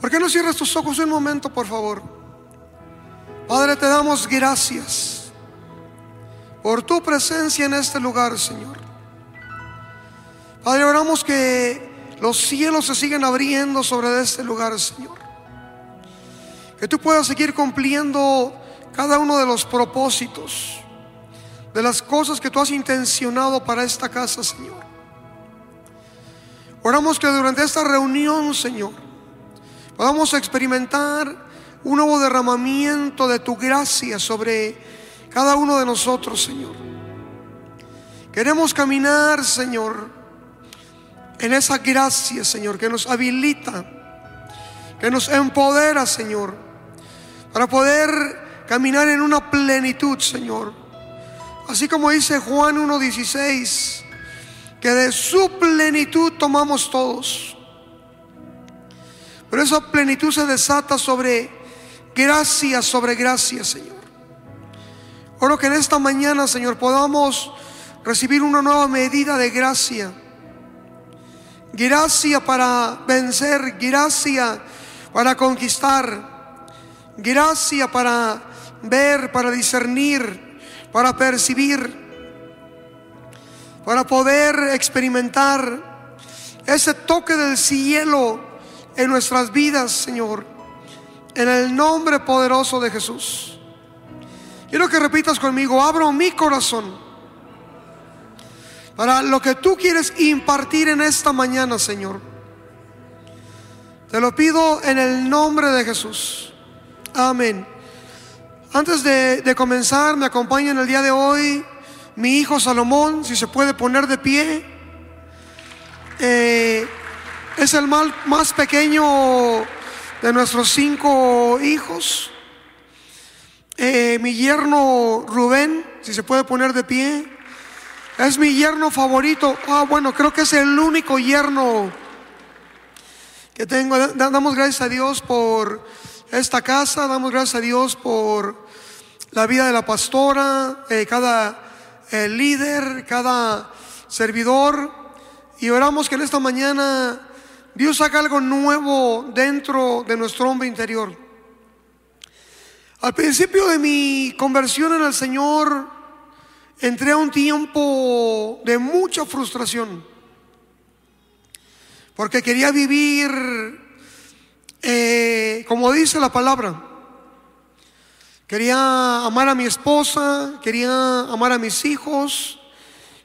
¿Por qué no cierras tus ojos un momento, por favor? Padre, te damos gracias por tu presencia en este lugar, Señor. Padre, oramos que los cielos se sigan abriendo sobre este lugar, Señor. Que tú puedas seguir cumpliendo cada uno de los propósitos, de las cosas que tú has intencionado para esta casa, Señor. Oramos que durante esta reunión, Señor, podamos experimentar un nuevo derramamiento de tu gracia sobre cada uno de nosotros, Señor. Queremos caminar, Señor, en esa gracia, Señor, que nos habilita, que nos empodera, Señor, para poder caminar en una plenitud, Señor. Así como dice Juan 1.16, que de su plenitud tomamos todos. Pero esa plenitud se desata sobre gracia, sobre gracia, Señor. Oro que en esta mañana, Señor, podamos recibir una nueva medida de gracia. Gracia para vencer, gracia para conquistar, gracia para ver, para discernir, para percibir para poder experimentar ese toque del cielo en nuestras vidas, Señor, en el nombre poderoso de Jesús. Quiero que repitas conmigo, abro mi corazón para lo que tú quieres impartir en esta mañana, Señor. Te lo pido en el nombre de Jesús. Amén. Antes de, de comenzar, me acompaña en el día de hoy mi hijo Salomón, si se puede poner de pie. Eh, es el más pequeño de nuestros cinco hijos. Eh, mi yerno Rubén, si se puede poner de pie. Es mi yerno favorito. Ah, bueno, creo que es el único yerno que tengo. Damos gracias a Dios por esta casa, damos gracias a Dios por la vida de la pastora, eh, cada el líder, cada servidor. Y oramos que en esta mañana Dios haga algo nuevo dentro de nuestro hombre interior. Al principio de mi conversión en el Señor, entré a un tiempo de mucha frustración. Porque quería vivir, eh, como dice la palabra, Quería amar a mi esposa, quería amar a mis hijos,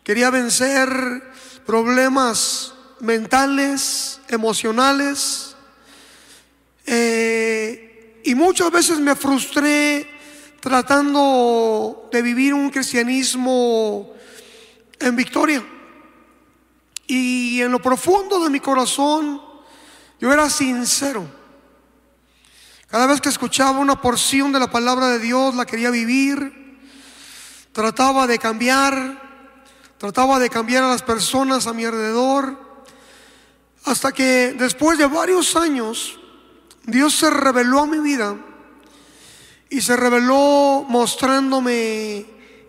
quería vencer problemas mentales, emocionales. Eh, y muchas veces me frustré tratando de vivir un cristianismo en victoria. Y en lo profundo de mi corazón yo era sincero. Cada vez que escuchaba una porción de la palabra de Dios, la quería vivir. Trataba de cambiar, trataba de cambiar a las personas a mi alrededor. Hasta que después de varios años, Dios se reveló a mi vida y se reveló mostrándome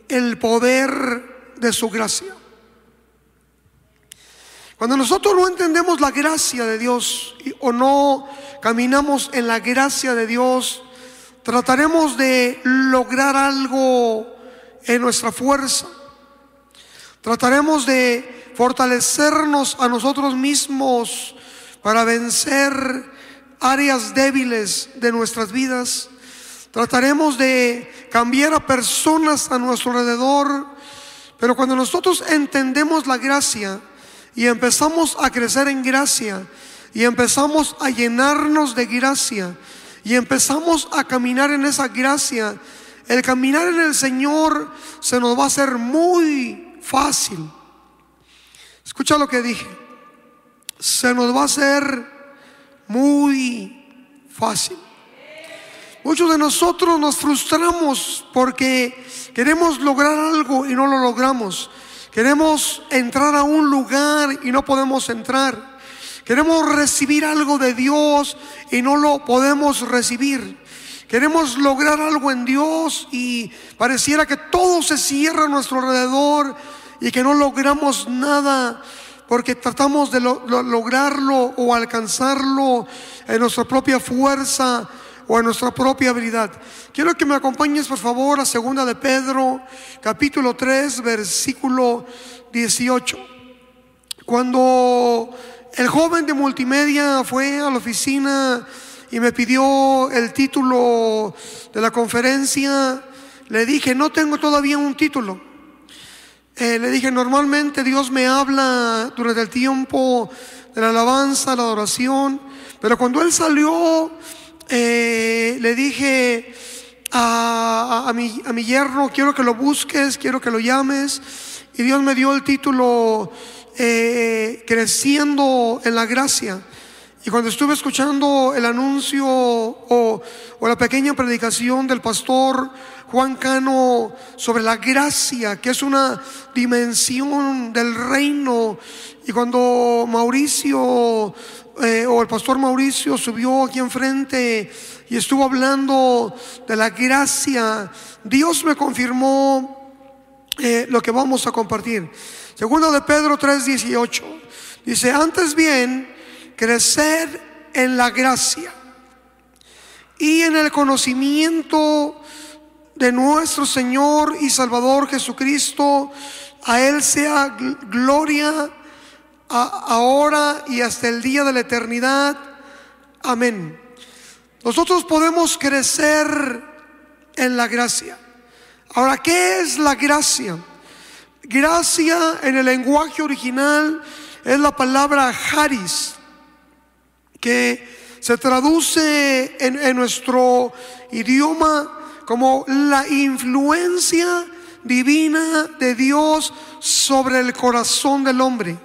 el poder de su gracia. Cuando nosotros no entendemos la gracia de Dios o no caminamos en la gracia de Dios, trataremos de lograr algo en nuestra fuerza. Trataremos de fortalecernos a nosotros mismos para vencer áreas débiles de nuestras vidas. Trataremos de cambiar a personas a nuestro alrededor. Pero cuando nosotros entendemos la gracia, y empezamos a crecer en gracia y empezamos a llenarnos de gracia y empezamos a caminar en esa gracia, el caminar en el Señor se nos va a hacer muy fácil. Escucha lo que dije. Se nos va a hacer muy fácil. Muchos de nosotros nos frustramos porque queremos lograr algo y no lo logramos. Queremos entrar a un lugar y no podemos entrar. Queremos recibir algo de Dios y no lo podemos recibir. Queremos lograr algo en Dios y pareciera que todo se cierra a nuestro alrededor y que no logramos nada porque tratamos de lograrlo o alcanzarlo en nuestra propia fuerza o en nuestra propia habilidad. Quiero que me acompañes por favor a segunda de Pedro, capítulo 3, versículo 18. Cuando el joven de multimedia fue a la oficina y me pidió el título de la conferencia, le dije, no tengo todavía un título. Eh, le dije, normalmente Dios me habla durante el tiempo de la alabanza, la adoración, pero cuando Él salió, eh, le dije a, mi, a mi yerno, quiero que lo busques, quiero que lo llames, y Dios me dio el título eh, creciendo en la gracia. Y cuando estuve escuchando el anuncio o, o, la pequeña predicación del pastor Juan Cano sobre la gracia, que es una dimensión del reino, y cuando Mauricio eh, o el pastor Mauricio subió aquí enfrente y estuvo hablando de la gracia, Dios me confirmó eh, lo que vamos a compartir. Segundo de Pedro 3:18 dice, antes bien, crecer en la gracia y en el conocimiento de nuestro Señor y Salvador Jesucristo. A Él sea gloria ahora y hasta el día de la eternidad. Amén. Nosotros podemos crecer en la gracia. Ahora, ¿qué es la gracia? Gracia en el lenguaje original es la palabra haris, que se traduce en, en nuestro idioma como la influencia divina de Dios sobre el corazón del hombre.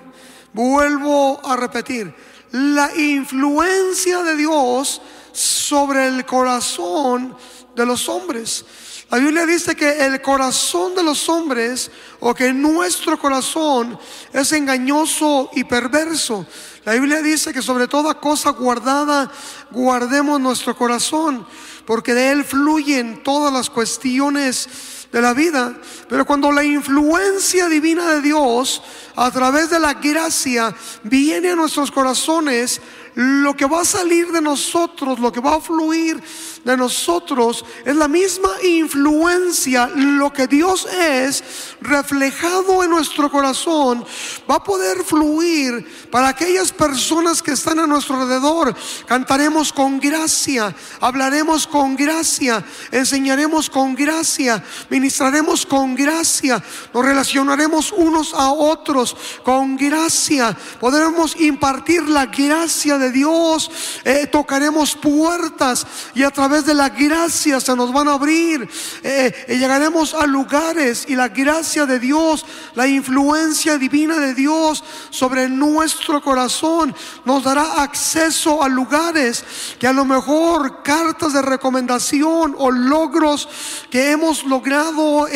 Vuelvo a repetir, la influencia de Dios sobre el corazón de los hombres. La Biblia dice que el corazón de los hombres o que nuestro corazón es engañoso y perverso. La Biblia dice que sobre toda cosa guardada guardemos nuestro corazón, porque de él fluyen todas las cuestiones de la vida. Pero cuando la influencia divina de Dios a través de la gracia viene a nuestros corazones, lo que va a salir de nosotros, lo que va a fluir de nosotros, es la misma influencia, lo que Dios es reflejado en nuestro corazón, va a poder fluir para aquellas personas que están a nuestro alrededor. Cantaremos con gracia, hablaremos con gracia, enseñaremos con gracia, ministraremos con gracia, nos relacionaremos unos a otros con gracia, podremos impartir la gracia de Dios, eh, tocaremos puertas y a través de la gracia se nos van a abrir. Eh, eh, llegaremos a lugares y la gracia de Dios, la influencia divina de Dios sobre nuestro corazón nos dará acceso a lugares que a lo mejor cartas de recomendación o logros que hemos logrado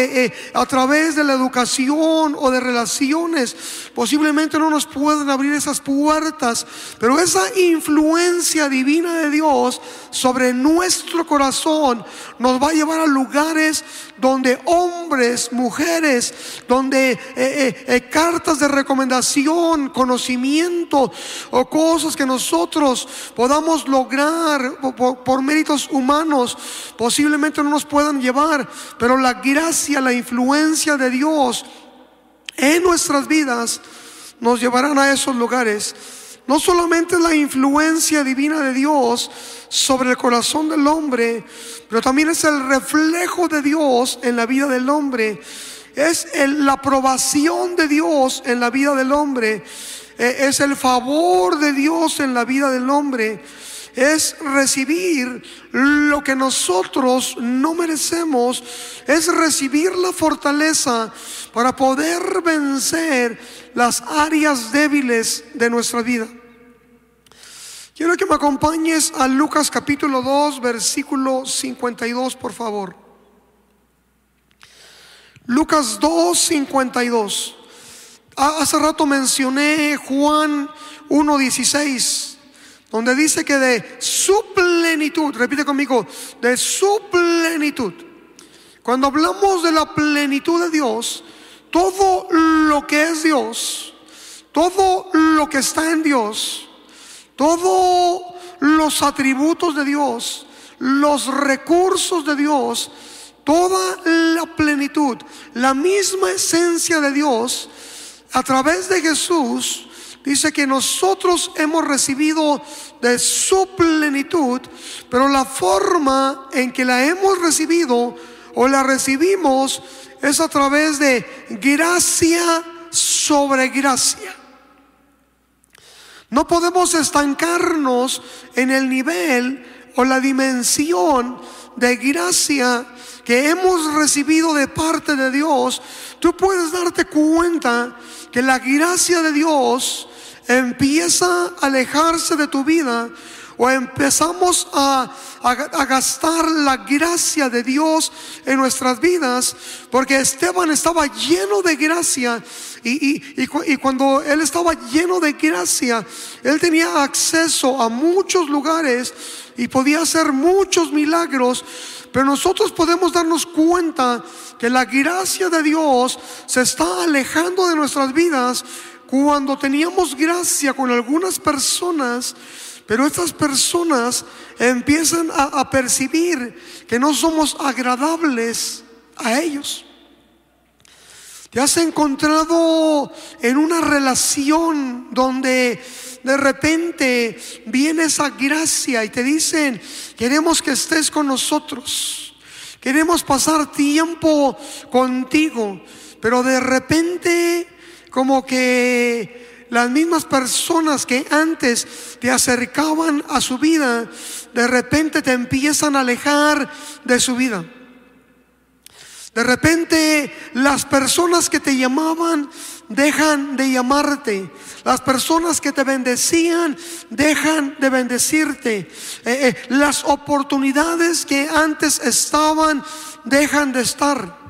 a través de la educación o de relaciones posiblemente no nos pueden abrir esas puertas, pero esa influencia divina de Dios sobre nuestro corazón nos va a llevar a lugares donde hombres, mujeres, donde eh, eh, eh, cartas de recomendación, conocimiento o cosas que nosotros podamos lograr por, por méritos humanos, posiblemente no nos puedan llevar, pero la gracia, la influencia de Dios en nuestras vidas nos llevarán a esos lugares no solamente la influencia divina de Dios sobre el corazón del hombre, pero también es el reflejo de Dios en la vida del hombre. Es la aprobación de Dios en la vida del hombre. E, es el favor de Dios en la vida del hombre. Es recibir lo que nosotros no merecemos. Es recibir la fortaleza para poder vencer las áreas débiles de nuestra vida. Quiero que me acompañes a Lucas capítulo 2, versículo 52, por favor. Lucas 2, 52. Hace rato mencioné Juan 1, 16, donde dice que de su plenitud, repite conmigo, de su plenitud. Cuando hablamos de la plenitud de Dios, todo lo que es Dios, todo lo que está en Dios, todos los atributos de Dios, los recursos de Dios, toda la plenitud, la misma esencia de Dios, a través de Jesús, dice que nosotros hemos recibido de su plenitud, pero la forma en que la hemos recibido o la recibimos es a través de gracia sobre gracia. No podemos estancarnos en el nivel o la dimensión de gracia que hemos recibido de parte de Dios. Tú puedes darte cuenta que la gracia de Dios empieza a alejarse de tu vida o empezamos a, gastar la gracia de Dios en nuestras vidas, porque Esteban estaba lleno de gracia y, cuando él estaba lleno de gracia, él tenía acceso a muchos lugares y podía hacer muchos milagros, pero nosotros podemos darnos cuenta que la gracia de Dios se está alejando de nuestras vidas cuando teníamos gracia con algunas personas pero estas personas empiezan a, percibir que no somos agradables a ellos. Te has encontrado en una relación donde de repente viene esa gracia y te dicen, queremos que estés con nosotros, queremos pasar tiempo contigo, pero de repente como que las mismas personas que antes te acercaban a su vida, de repente te empiezan a alejar de su vida. De repente las personas que te llamaban dejan de llamarte. Las personas que te bendecían dejan de bendecirte. Eh, eh, las oportunidades que antes estaban dejan de estar.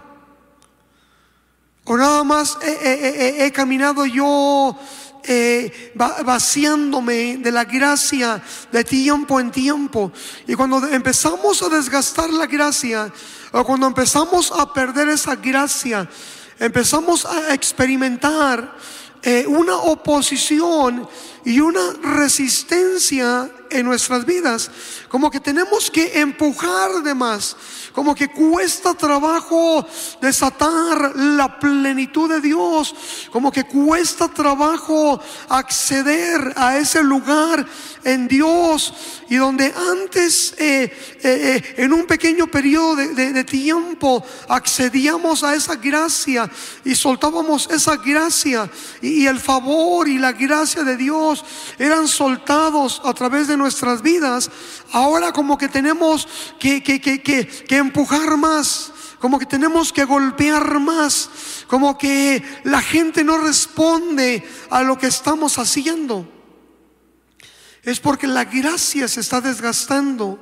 Nada más he caminado yo eh, vaciándome de la gracia de tiempo en tiempo. Y cuando empezamos a desgastar la gracia, o cuando empezamos a perder esa gracia, empezamos a experimentar eh, una oposición y una resistencia en nuestras vidas. Como que tenemos que empujar de más. Como que cuesta trabajo desatar la plenitud de Dios, como que cuesta trabajo acceder a ese lugar en Dios. Y donde antes eh, eh, eh, en un pequeño periodo de, tiempo accedíamos a esa gracia y soltábamos esa gracia y, el favor y la gracia de Dios eran soltados a través de nuestras vidas, ahora como que tenemos que, que, que, que empujar más, como que tenemos que golpear más, como que la gente no responde a lo que estamos haciendo. Es porque la gracia se está desgastando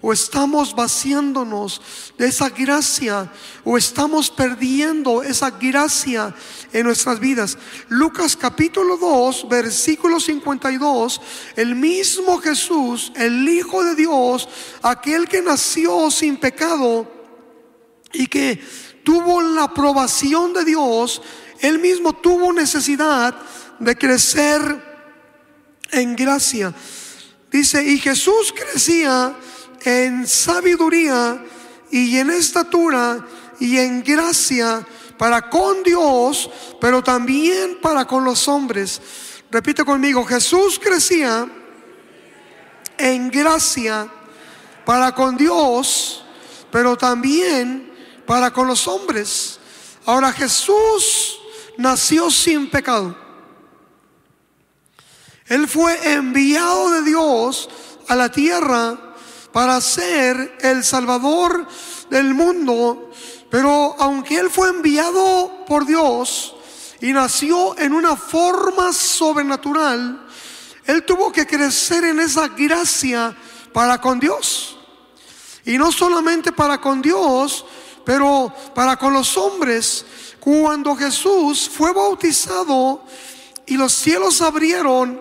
o estamos vaciándonos de esa gracia o estamos perdiendo esa gracia en nuestras vidas. Lucas capítulo 2, versículo 52, el mismo Jesús, el Hijo de Dios, aquel que nació sin pecado y que tuvo la aprobación de Dios, él mismo tuvo necesidad de crecer en gracia. Dice, y Jesús crecía en sabiduría y en estatura y en gracia para con Dios, pero también para con los hombres. Repite conmigo, Jesús crecía en gracia para con Dios, pero también para con los hombres. Ahora Jesús nació sin pecado. Él fue enviado de Dios a la tierra para ser el Salvador del mundo. Pero aunque Él fue enviado por Dios y nació en una forma sobrenatural, Él tuvo que crecer en esa gracia para con Dios. Y no solamente para con Dios, pero para con los hombres. Cuando Jesús fue bautizado y los cielos abrieron,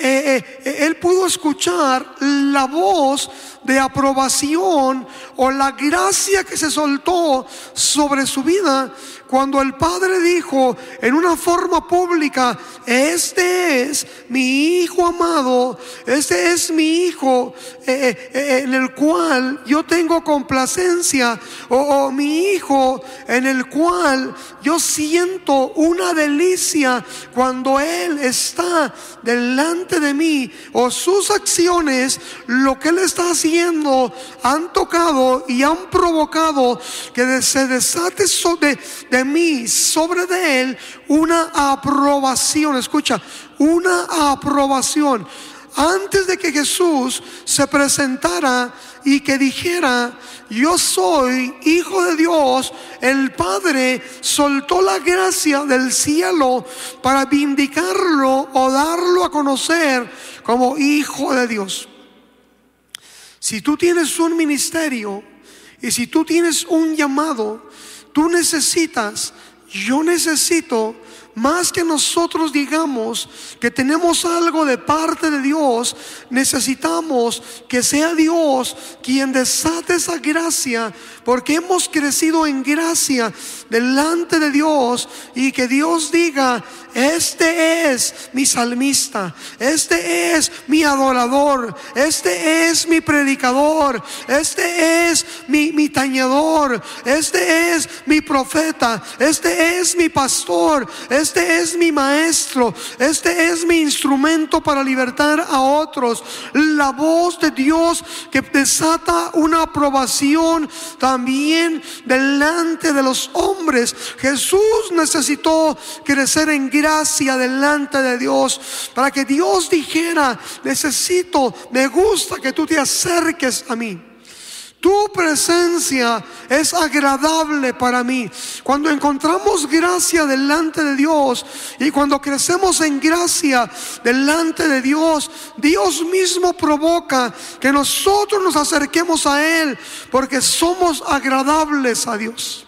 eh, eh, él pudo escuchar la voz de aprobación o la gracia que se soltó sobre su vida cuando el Padre dijo en una forma pública, este es mi Hijo amado, este es mi Hijo eh, eh, eh, en el cual yo tengo complacencia, o, mi Hijo en el cual yo siento una delicia cuando Él está delante de mí, o sus acciones, lo que Él está haciendo, han tocado y han provocado que se desate de, de mí, sobre de Él, una aprobación. Escucha, una aprobación. Antes de que Jesús se presentara y que dijera, yo soy hijo de Dios, el Padre soltó la gracia del cielo para vindicarlo o darlo a conocer como hijo de Dios. Si tú tienes un ministerio y si tú tienes un llamado, tú necesitas, yo necesito más que nosotros digamos que tenemos algo de parte de Dios, necesitamos que sea Dios quien desate esa gracia, porque hemos crecido en gracia delante de Dios y que Dios diga, este es mi salmista, este es mi adorador, este es mi predicador, este es mi, mi este es mi profeta, este es mi pastor, este es mi maestro, este es mi instrumento para libertar a otros. La voz de Dios que desata una aprobación también delante de los hombres. Jesús necesitó crecer en delante de Dios para que Dios dijera, necesito, me gusta que tú te acerques a mí. Tu presencia es agradable para mí. Cuando encontramos gracia delante de Dios y cuando crecemos en gracia delante de Dios, Dios mismo provoca que nosotros nos acerquemos a Él porque somos agradables a Dios.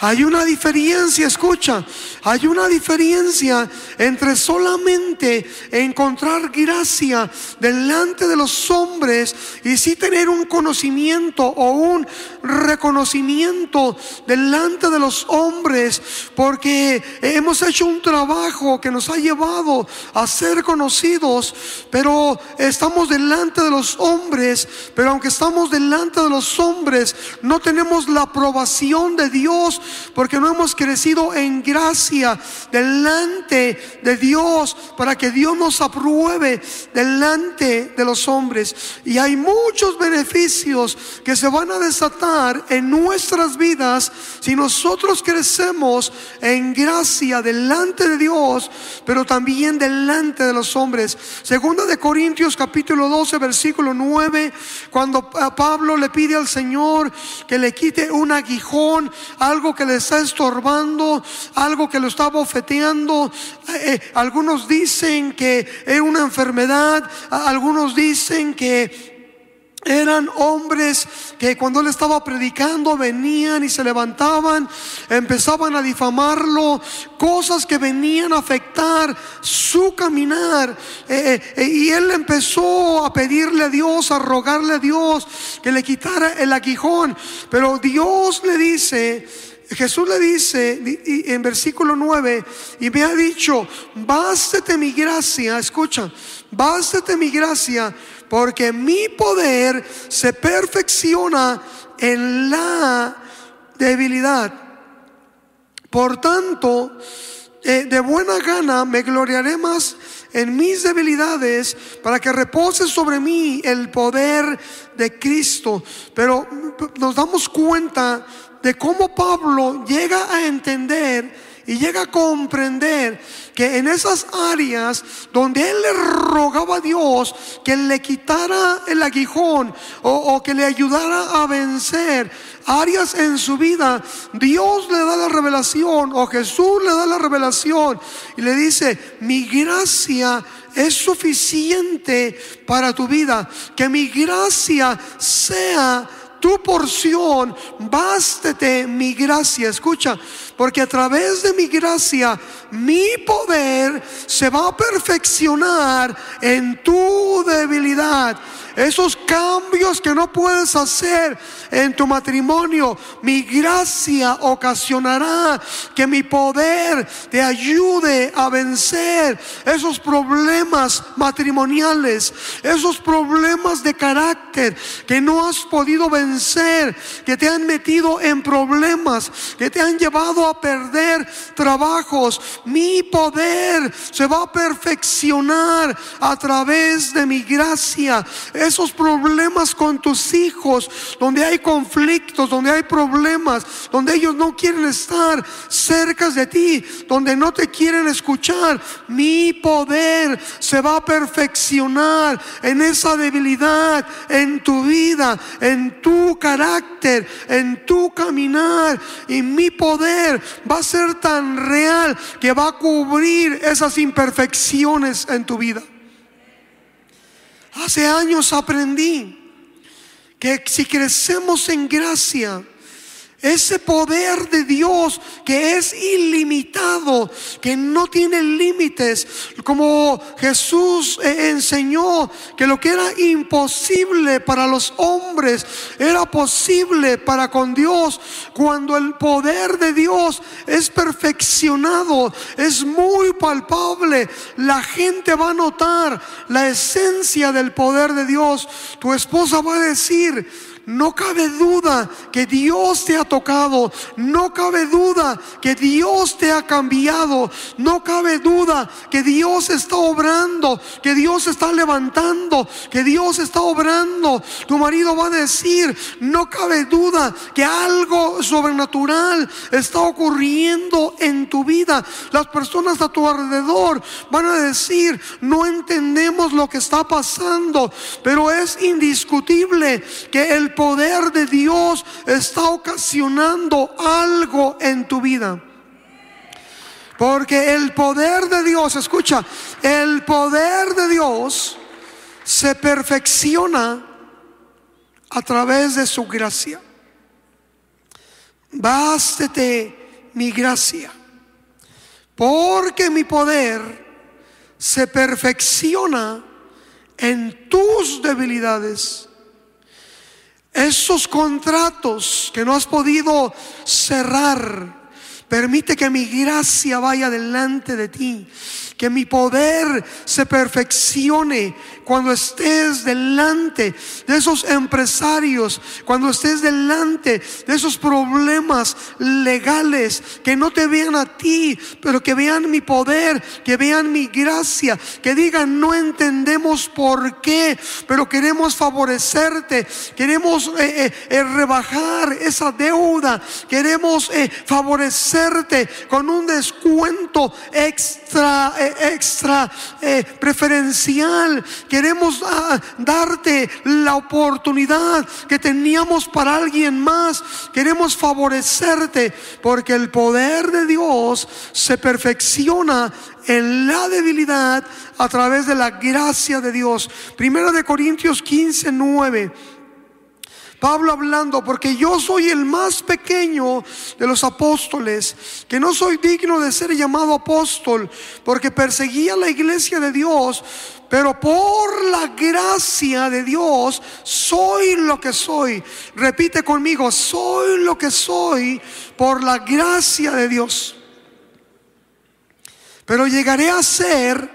Hay una diferencia, escucha, hay una diferencia entre solamente encontrar gracia delante de los hombres y sí tener un conocimiento o un reconocimiento delante de los hombres, porque hemos hecho un trabajo que nos ha llevado a ser conocidos, pero estamos delante de los hombres, pero aunque estamos delante de los hombres, no tenemos la aprobación de Dios porque no hemos crecido en gracia delante de Dios para que Dios nos apruebe delante de los hombres. Y hay muchos beneficios que se van a desatar en nuestras vidas si nosotros crecemos en gracia delante de Dios, pero también delante de los hombres. Segunda de Corintios capítulo 12 versículo 9, cuando Pablo le pide al Señor que le quite un aguijón, algo que le está estorbando, algo que lo está bofeteando. Eh, eh, algunos dicen que es una enfermedad, algunos dicen que eran hombres que cuando él estaba predicando venían y se levantaban, empezaban a difamarlo, cosas que venían a afectar su caminar. Eh, y él empezó a pedirle a Dios, a rogarle a Dios que le quitara el aguijón. Pero Dios le dice, Jesús le dice en versículo 9, y me ha dicho, bástate mi gracia, escucha, bástate mi gracia, porque mi poder se perfecciona en la debilidad. Por tanto, eh, de buena gana me gloriaré más en mis debilidades para que repose sobre mí el poder de Cristo. Pero nos damos cuenta de cómo Pablo llega a entender y llega a comprender que en esas áreas donde él le rogaba a Dios que le quitara el aguijón o, que le ayudara a vencer áreas en su vida, Dios le da la revelación o Jesús le da la revelación y le dice, mi gracia es suficiente para tu vida, que mi gracia sea tu porción, bástete mi gracia. Escucha, porque a través de mi gracia, mi poder se va a perfeccionar en tu debilidad. Esos cambios que no puedes hacer en tu matrimonio, mi gracia ocasionará que mi poder te ayude a vencer esos problemas matrimoniales, esos problemas de carácter que no has podido vencer, que te han metido en problemas, que te han llevado a perder trabajos. Mi poder se va a perfeccionar a través de mi gracia. Esos problemas con tus hijos, donde hay conflictos, donde hay problemas, donde ellos no quieren estar cerca de ti, donde no te quieren escuchar, mi poder se va a perfeccionar en esa debilidad, en tu vida, en tu carácter, en tu caminar. Y mi poder va a ser tan real que va a cubrir esas imperfecciones en tu vida. Hace años aprendí que si crecemos en gracia, ese poder de Dios que es ilimitado, que no tiene límites, como Jesús eh, enseñó que lo que era imposible para los hombres era posible para con Dios. Cuando el poder de Dios es perfeccionado, es muy palpable, la gente va a notar la esencia del poder de Dios. Tu esposa va a decir, no cabe duda que Dios te ha tocado. No cabe duda que Dios te ha cambiado. No cabe duda que Dios está obrando, que Dios está levantando, que Dios está obrando. Tu marido va a decir, no cabe duda que algo sobrenatural está ocurriendo en tu vida. Las personas a tu alrededor van a decir, no entendemos lo que está pasando, pero es indiscutible que el poder de Dios está ocasionando algo en tu vida. Porque el poder de Dios, escucha, el poder de Dios se perfecciona a través de su gracia. Bástete mi gracia, porque mi poder se perfecciona en tus debilidades esos contratos que no has podido cerrar, permite que mi gracia vaya delante de ti. Que mi poder se perfeccione cuando estés delante de esos empresarios, cuando estés delante de esos problemas legales, que no te vean a ti, pero que vean mi poder, que vean mi gracia, que digan, no entendemos por qué, pero queremos favorecerte, queremos eh, eh, eh, rebajar esa deuda, queremos con un descuento extra extra eh, preferencial. Queremos ah, darte la oportunidad que teníamos para alguien más. Queremos favorecerte porque el poder de Dios se perfecciona en la debilidad a través de la gracia de Dios. Primero de Corintios 15, 9. Pablo hablando, porque yo soy el más pequeño de los apóstoles, que no soy digno de ser llamado apóstol, porque perseguía la iglesia de Dios, pero por la gracia de Dios soy lo que soy. Repite conmigo, soy lo que soy por la gracia de Dios. Pero llegaré a ser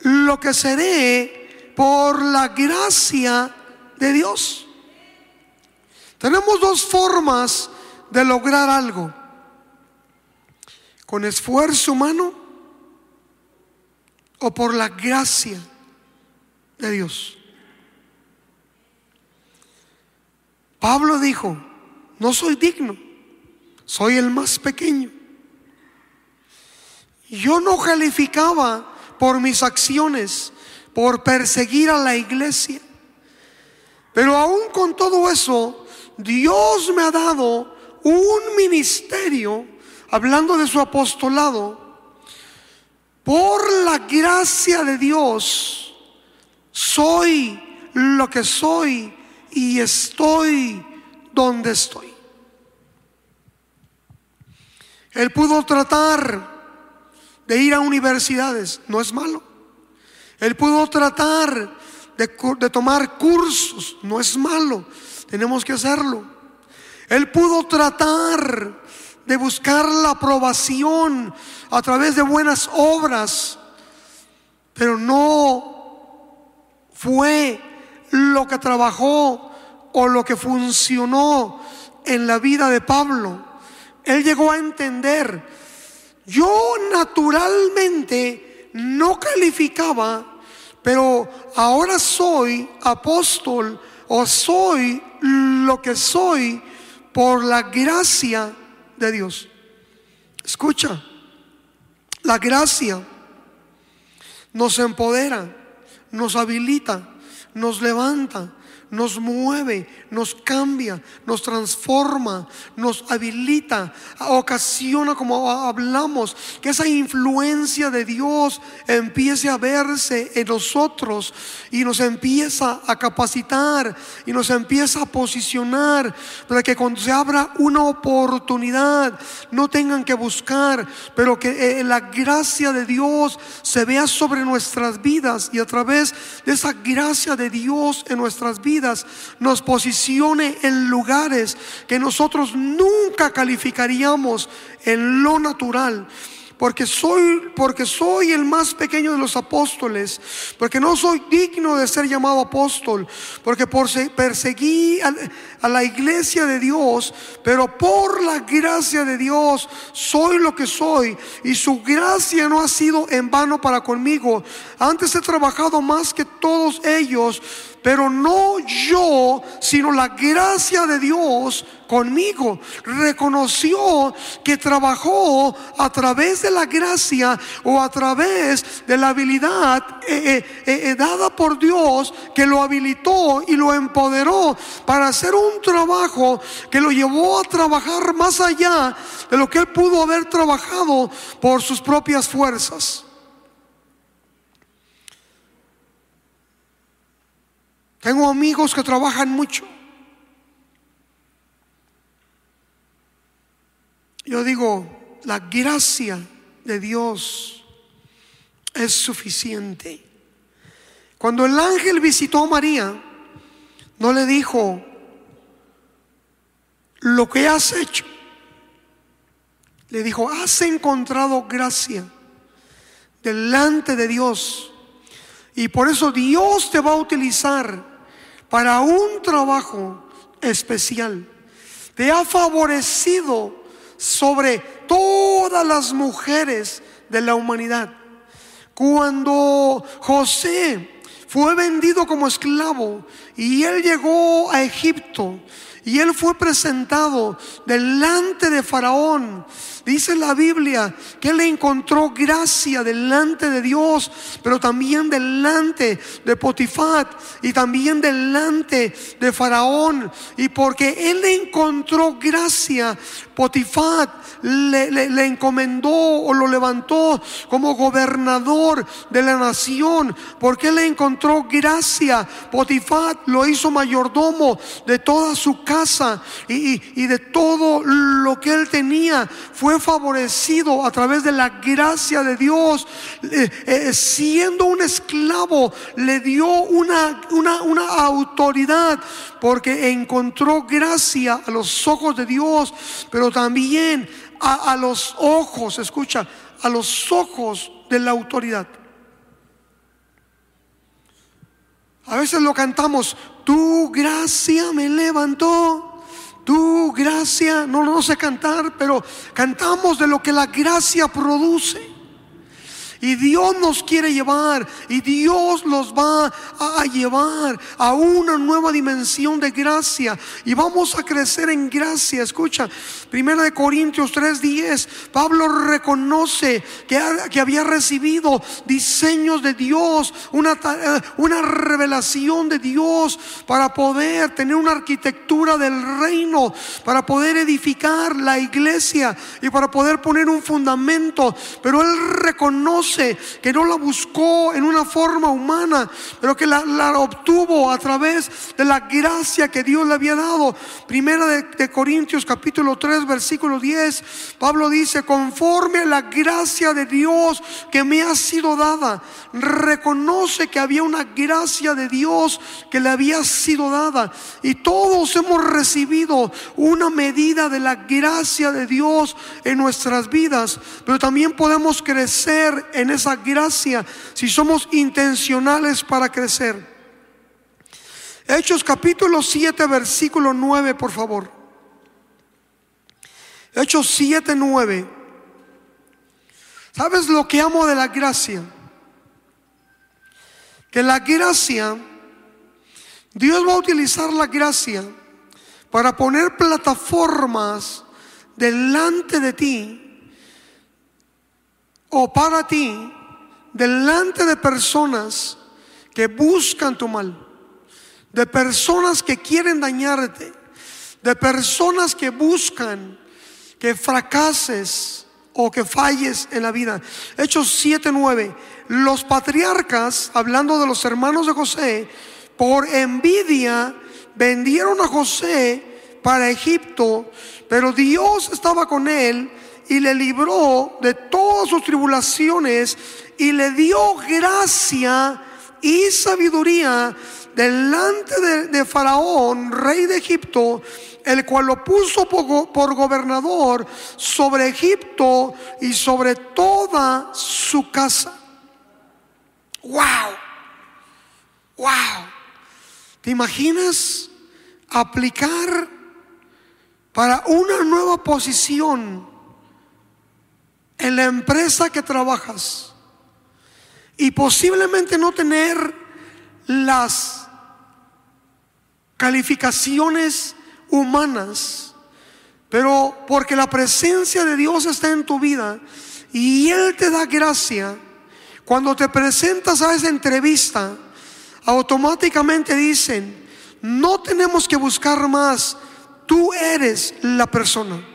lo que seré por la gracia de Dios. Tenemos dos formas de lograr algo. Con esfuerzo humano o por la gracia de Dios. Pablo dijo, no soy digno, soy el más pequeño. Yo no calificaba por mis acciones, por perseguir a la iglesia. Pero aún con todo eso, Dios me ha dado un ministerio, hablando de su apostolado, por la gracia de Dios, soy lo que soy y estoy donde estoy. Él pudo tratar de ir a universidades, no es malo. Él pudo tratar de, de tomar cursos, no es malo, tenemos que hacerlo. Él pudo tratar de buscar la aprobación a través de buenas obras, pero no fue lo que trabajó o lo que funcionó en la vida de Pablo. Él llegó a entender, yo naturalmente no calificaba, pero ahora soy apóstol o soy lo que soy por la gracia de Dios. Escucha, la gracia nos empodera, nos habilita, nos levanta, nos mueve, nos cambia, nos transforma, nos habilita, ocasiona, como hablamos, que esa influencia de Dios empiece a verse en nosotros y nos empieza a capacitar y nos empieza a posicionar para que cuando se abra una oportunidad no tengan que buscar, pero que eh, la gracia de Dios se vea sobre nuestras vidas y a través de esa gracia de Dios en nuestras vidas nos posicione en lugares que nosotros nunca calificaríamos en lo natural porque soy, porque soy el más pequeño de los apóstoles, porque no soy digno de ser llamado apóstol, porque por perseguí a, la iglesia de Dios, pero por la gracia de Dios soy lo que soy y su gracia no ha sido en vano para conmigo. Antes he trabajado más que todos ellos pero no yo, sino la gracia de Dios conmigo. Reconoció que trabajó a través de la gracia o a través de la habilidad eh, eh, eh, dada por Dios que lo habilitó y lo empoderó para hacer un trabajo que lo llevó a trabajar más allá de lo que él pudo haber trabajado por sus propias fuerzas. Tengo amigos que trabajan mucho. Yo digo, la gracia de Dios es suficiente. Cuando el ángel visitó a María, no le dijo, lo que has hecho. Le dijo, has encontrado gracia delante de Dios. Y por eso Dios te va a utilizar para un trabajo especial. Te ha favorecido sobre todas las mujeres de la humanidad. Cuando José fue vendido como esclavo y él llegó a Egipto y él fue presentado delante de Faraón, Dice la Biblia que él encontró gracia delante de Dios, pero también delante de Potifat y también delante de Faraón. Y porque él encontró gracia, Potifat le, encomendó o lo levantó como gobernador de la nación. Porque él encontró gracia, Potifat lo hizo mayordomo de toda su casa y, y de todo lo que él tenía. Fue favorecido a través de la gracia de Dios, eh, eh, siendo un esclavo, le dio una, una, una autoridad porque encontró gracia a los ojos de Dios, pero también a, a los ojos, escucha, a los ojos de la autoridad. A veces lo cantamos, tu gracia me levantó tu gracia, no lo sé cantar, pero cantamos de lo que la gracia produce. Y Dios nos quiere llevar y Dios los va a llevar a una nueva dimensión de gracia y vamos a crecer en gracia. Escucha, Primera de Corintios 3:10, Pablo reconoce que, que había recibido diseños de Dios, una, eh, una revelación de Dios para poder tener una arquitectura del reino, para poder edificar la iglesia y para poder poner un fundamento. Pero él reconoce que no la buscó en una forma humana, pero que la, la obtuvo a través de la gracia que Dios le había dado. Primera de, de Corintios capítulo 3 versículo 10, Pablo dice, conforme a la gracia de Dios que me ha sido dada, reconoce que había una gracia de Dios que le había sido dada y todos hemos recibido una medida de la gracia de Dios en nuestras vidas, pero también podemos crecer en esa gracia si somos intencionales para crecer. Hechos capítulo 7, versículo 9, por favor. Hechos 7, 9. ¿Sabes lo que amo de la gracia? Que la gracia, Dios va a utilizar la gracia para poner plataformas delante de ti o para ti, delante de personas que buscan tu mal, de personas que quieren dañarte, de personas que buscan que fracases o que falles en la vida. Hechos 7:9. Los patriarcas, hablando de los hermanos de José, por envidia vendieron a José para Egipto, pero Dios estaba con él y le libró de todas sus tribulaciones y le dio gracia y sabiduría delante de, de Faraón, rey de Egipto, el cual lo puso por, por gobernador sobre Egipto y sobre toda su casa. ¡Wow! ¡Wow! ¿Te imaginas aplicar para una nueva posición en la empresa que trabajas y posiblemente no tener las calificaciones humanas, pero porque la presencia de Dios está en tu vida y Él te da gracia, cuando te presentas a esa entrevista, automáticamente dicen, no tenemos que buscar más, tú eres la persona.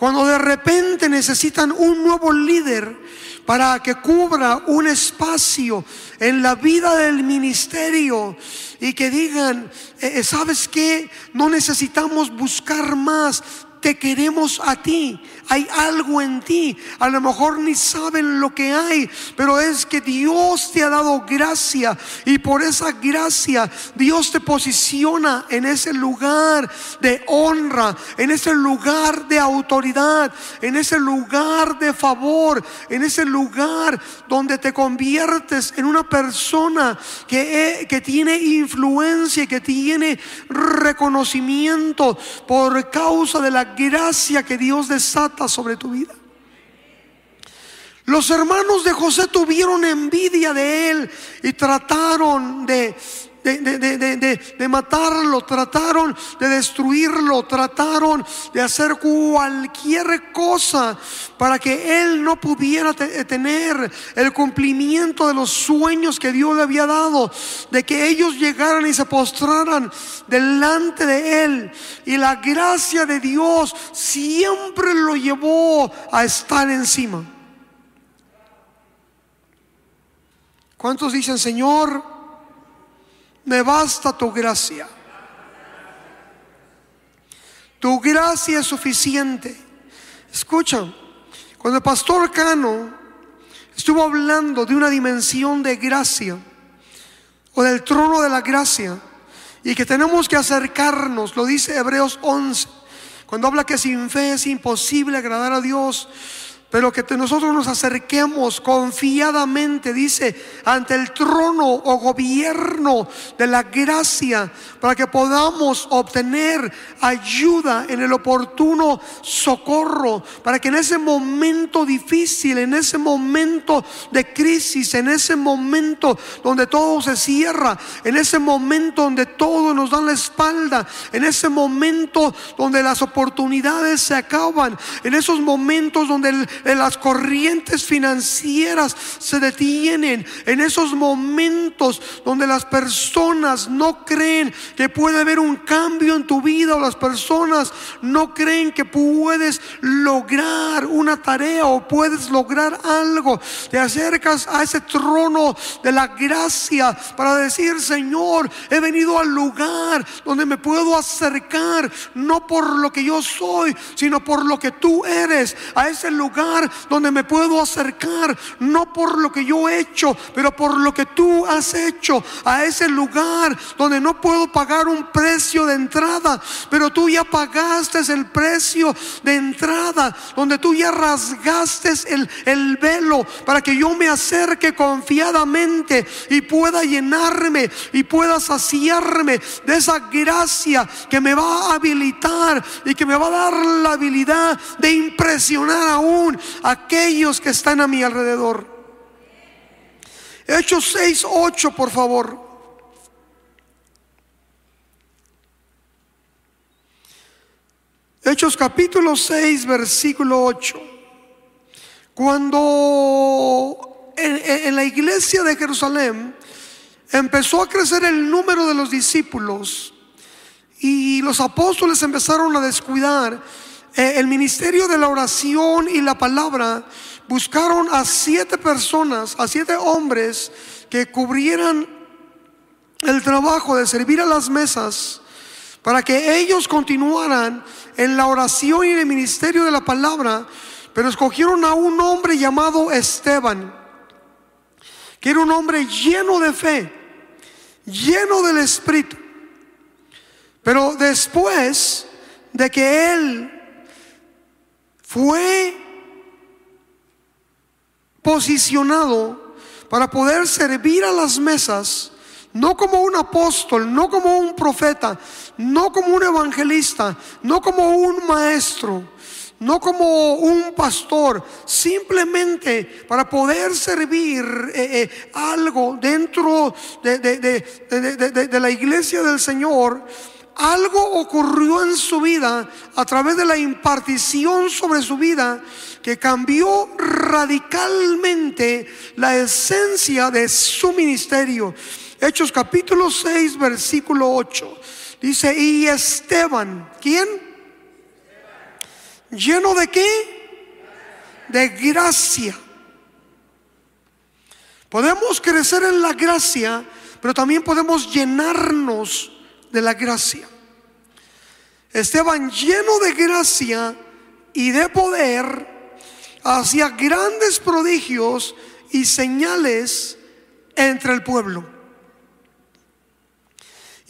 Cuando de repente necesitan un nuevo líder para que cubra un espacio en la vida del ministerio y que digan, eh, eh, ¿sabes qué? No necesitamos buscar más, te queremos a ti. Hay algo en ti. A lo mejor ni saben lo que hay, pero es que Dios te ha dado gracia y por esa gracia Dios te posiciona en ese lugar de honra, en ese lugar de autoridad, en ese lugar de favor, en ese lugar donde te conviertes en una persona que, que tiene influencia, que tiene reconocimiento por causa de la gracia que Dios desata sobre tu vida. Los hermanos de José tuvieron envidia de él y trataron de, de, matarlo, trataron de destruirlo, trataron de hacer cualquier cosa para que él no pudiera eh, tener el cumplimiento de los sueños que Dios le había dado, de que ellos llegaran y se postraran delante de él. Y la gracia de Dios siempre lo llevó a estar encima. ¿Cuántos dicen, Señor, me basta tu gracia. Tu gracia es suficiente. Escucha, cuando el pastor Cano estuvo hablando de una dimensión de gracia o del trono de la gracia y que tenemos que acercarnos, lo dice Hebreos 11, cuando habla que sin fe es imposible agradar a Dios, pero que nosotros nos acerquemos confiadamente, dice, ante el trono o gobierno de la gracia, para que podamos obtener ayuda en el oportuno socorro, para que en ese momento difícil, en ese momento de crisis, en ese momento donde todo se cierra, en ese momento donde todo nos dan la espalda, en ese momento donde las oportunidades se acaban, en esos momentos donde las corrientes financieras se detienen, en esos momentos donde las personas no creen que puede haber un cambio en tu vida o las personas no creen que puedes lograr una tarea o puedes lograr algo, te acercas a ese trono de la gracia para decir, Señor, he venido al lugar donde me puedo acercar, no por lo que yo soy, sino por lo que tú eres, a ese lugar donde me puedo acercar, no por lo que yo he hecho, pero por lo que tú has hecho, a ese lugar donde no puedo pagar un precio de entrada, pero tú ya pagaste el precio de entrada, donde tú ya rasgaste el, el velo para que yo me acerque confiadamente y pueda llenarme y pueda saciarme de esa gracia que me va a habilitar y que me va a dar la habilidad de impresionar aún a aquellos que están a mi alrededor. Hechos 6, 8, por favor. Hechos capítulo 6, versículo 8. Cuando en, la iglesia de Jerusalén empezó a crecer el número de los discípulos y los apóstoles empezaron a descuidar eh, el ministerio de la oración y la palabra, buscaron a siete personas, a siete hombres que cubrieran el trabajo de servir a las mesas para que ellos continuaran en la oración y en el ministerio de la palabra, pero escogieron a un hombre llamado Esteban, que era un hombre lleno de fe, lleno del Espíritu. Pero después de que él fue posicionado para poder servir a las mesas, no como un apóstol, no como un profeta, no como un evangelista, no como un maestro, no como un pastor, simplemente para poder servir eh, eh, algo dentro de, de la iglesia del Señor, algo ocurrió en su vida a través de la impartición sobre su vida que cambió radicalmente la esencia de su ministerio. Hechos capítulo 6, versículo 8. Dice, y Esteban, ¿quién? ¿Lleno de qué? De gracia. Podemos crecer en la gracia, pero también podemos llenarnos de la gracia. Esteban lleno de gracia y de poder hacía grandes prodigios y señales entre el pueblo.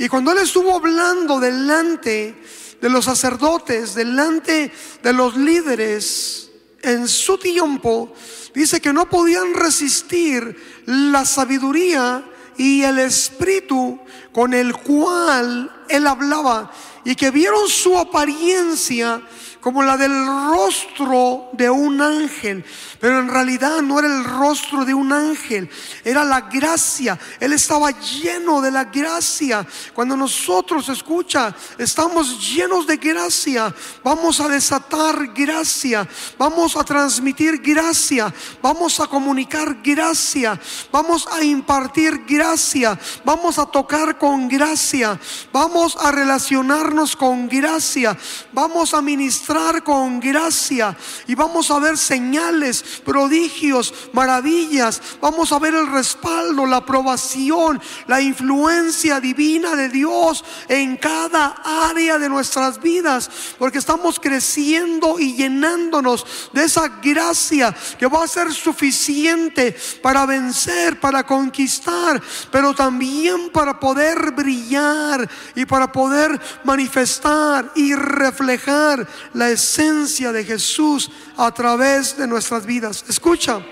Y cuando él estuvo hablando delante de los sacerdotes, delante de los líderes, en su tiempo, dice que no podían resistir la sabiduría y el espíritu con el cual él hablaba y que vieron su apariencia como la del rostro de un ángel. Pero en realidad no era el rostro de un ángel, era la gracia. Él estaba lleno de la gracia. Cuando nosotros escucha, estamos llenos de gracia. Vamos a desatar gracia. Vamos a transmitir gracia. Vamos a comunicar gracia. Vamos a impartir gracia. Vamos a tocar con gracia. Vamos a relacionarnos con gracia. Vamos a ministrar con gracia. Y vamos a ver señales prodigios, maravillas. Vamos a ver el respaldo, la aprobación, la influencia divina de Dios en cada área de nuestras vidas, porque estamos creciendo y llenándonos de esa gracia que va a ser suficiente para vencer, para conquistar, pero también para poder brillar y para poder manifestar y reflejar la esencia de Jesús a través de nuestras vidas. Escucha,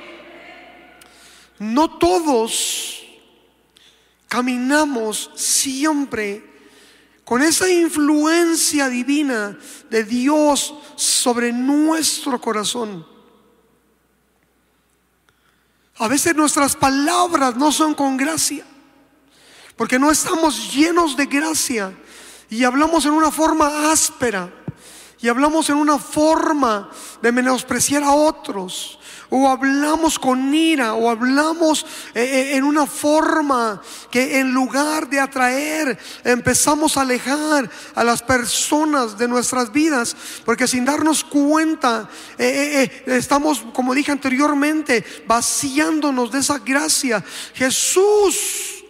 no todos caminamos siempre con esa influencia divina de Dios sobre nuestro corazón. A veces nuestras palabras no son con gracia, porque no estamos llenos de gracia y hablamos en una forma áspera y hablamos en una forma de menospreciar a otros o hablamos con ira o hablamos eh, eh, en una forma que en lugar de atraer empezamos a alejar a las personas de nuestras vidas porque sin darnos cuenta eh, estamos como dije anteriormente vaciándonos de esa gracia. Jesús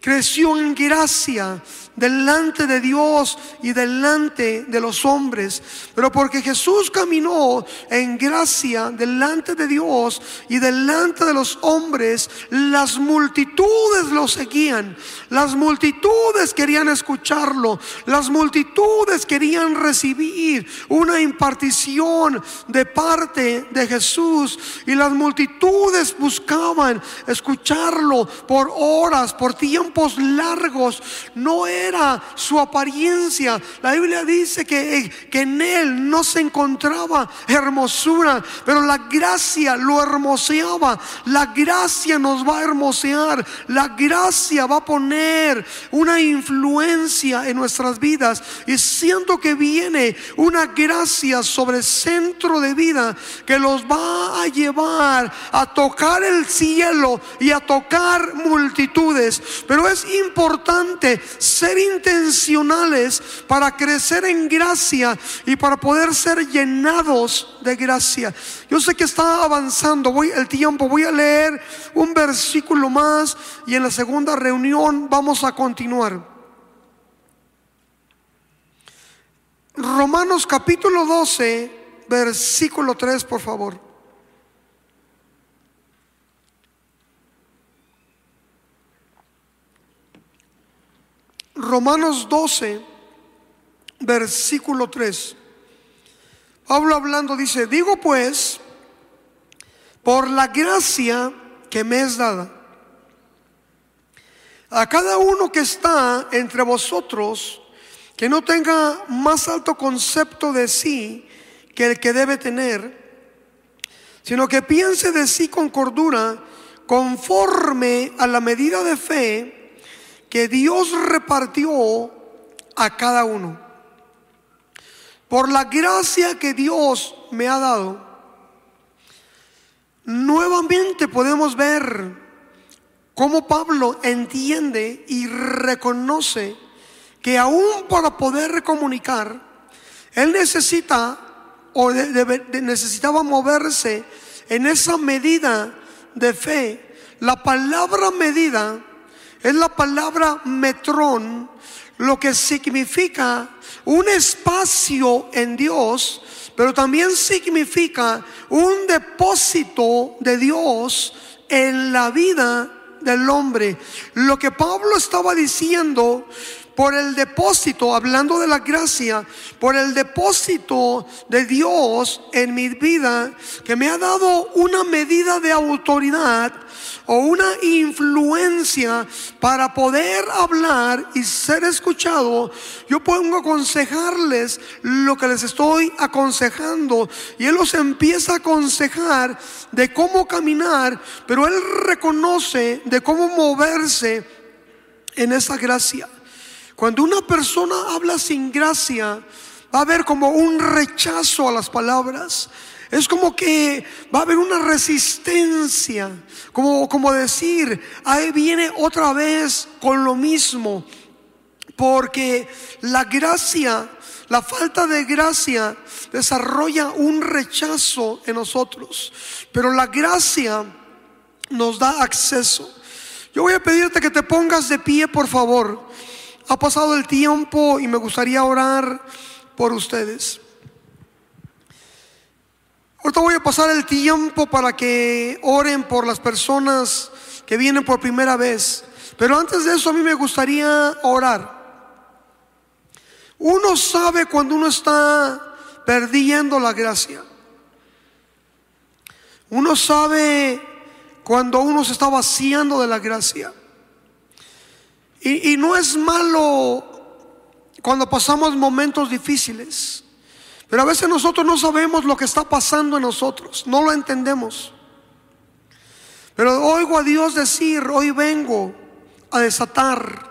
creció en gracia delante de Dios y delante de los hombres. Pero porque Jesús caminó en gracia delante de Dios y delante de los hombres, las multitudes lo seguían. Las multitudes querían escucharlo. Las multitudes querían recibir una impartición de parte de Jesús. Y las multitudes buscaban escucharlo por horas, por tiempos largos. No era su apariencia. La Biblia dice que, que en él no se encontraba hermosura, pero la gracia lo hermoseaba. La gracia nos va a hermosear. La gracia va a poner una influencia en nuestras vidas. Y siento que viene una gracia sobre el centro de vida que los va a llevar a tocar el cielo y a tocar multitudes. Pero es importante ser intencionales para crecer en gracia y para poder ser llenados de gracia. Yo sé que está avanzando voy, el tiempo, voy a leer un versículo más y en la segunda reunión vamos a continuar. Romanos capítulo 12, versículo 3, por favor. Romanos 12, versículo 3. Pablo hablando dice, digo pues, por la gracia que me es dada, a cada uno que está entre vosotros, que no tenga más alto concepto de sí que el que debe tener, sino que piense de sí con cordura, conforme a la medida de fe que Dios repartió a cada uno. Por la gracia que Dios me ha dado, nuevamente podemos ver cómo Pablo entiende y reconoce que aún para poder comunicar, él necesita o necesitaba moverse en esa medida de fe. La palabra medida es la palabra metrón, lo que significa un espacio en Dios, pero también significa un depósito de Dios en la vida del hombre. Lo que Pablo estaba diciendo por el depósito, hablando de la gracia, por el depósito de Dios en mi vida, que me ha dado una medida de autoridad o una influencia para poder hablar y ser escuchado, yo puedo aconsejarles lo que les estoy aconsejando. Y Él los empieza a aconsejar de cómo caminar, pero Él reconoce de cómo moverse en esa gracia. Cuando una persona habla sin gracia, va a haber como un rechazo a las palabras. Es como que va a haber una resistencia, como, como decir, ahí viene otra vez con lo mismo, porque la gracia, la falta de gracia desarrolla un rechazo en nosotros, pero la gracia nos da acceso. Yo voy a pedirte que te pongas de pie, por favor. Ha pasado el tiempo y me gustaría orar por ustedes. Ahorita voy a pasar el tiempo para que oren por las personas que vienen por primera vez. Pero antes de eso a mí me gustaría orar. Uno sabe cuando uno está perdiendo la gracia. Uno sabe cuando uno se está vaciando de la gracia. Y, no es malo cuando pasamos momentos difíciles. Pero a veces nosotros no sabemos lo que está pasando en nosotros, no lo entendemos. Pero oigo a Dios decir, hoy vengo a desatar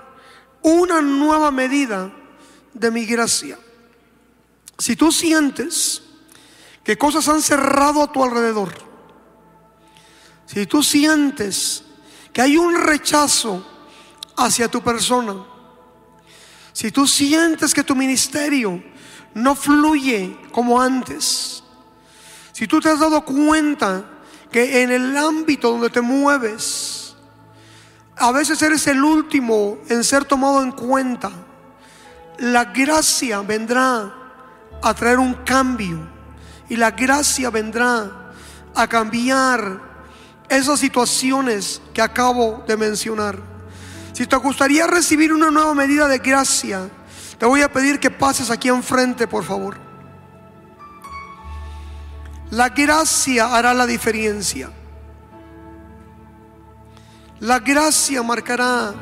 una nueva medida de mi gracia. Si tú sientes que cosas han cerrado a tu alrededor, Si tú sientes que hay un rechazo hacia tu persona, si tú sientes que tu ministerio no fluye como antes, si tú te has dado cuenta que en el ámbito donde te mueves, a veces eres el último en ser tomado en cuenta, la gracia vendrá a traer un cambio y la gracia vendrá a cambiar esas situaciones que acabo de mencionar. Si te gustaría recibir una nueva medida de gracia, te voy a pedir que pases aquí enfrente, por favor. La gracia hará la diferencia. La gracia marcará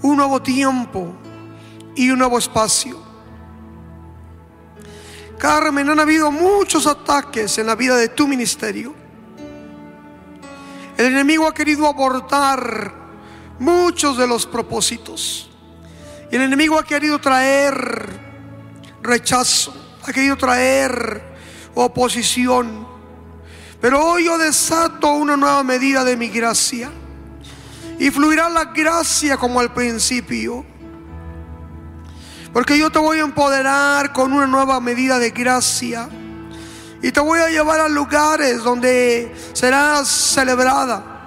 un nuevo tiempo y un nuevo espacio. Carmen, han habido muchos ataques en la vida de tu ministerio. El enemigo ha querido abortar muchos de los propósitos. Y el enemigo ha querido traer rechazo, ha querido traer oposición. Pero hoy yo desato una nueva medida de mi gracia. Y fluirá la gracia como al principio. Porque yo te voy a empoderar con una nueva medida de gracia. Y te voy a llevar a lugares donde serás celebrada.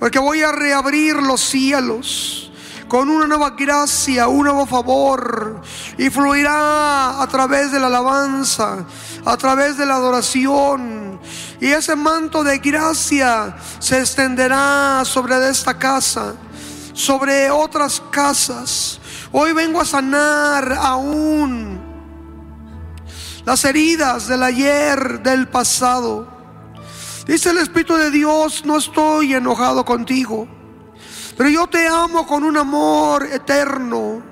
Porque voy a reabrir los cielos con una nueva gracia, un nuevo favor. Y fluirá a través de la alabanza, a través de la adoración. Y ese manto de gracia se extenderá sobre esta casa, sobre otras casas Hoy vengo a sanar aún las heridas del ayer, del pasado. Dice el Espíritu de Dios, no estoy enojado contigo, pero yo te amo con un amor eterno.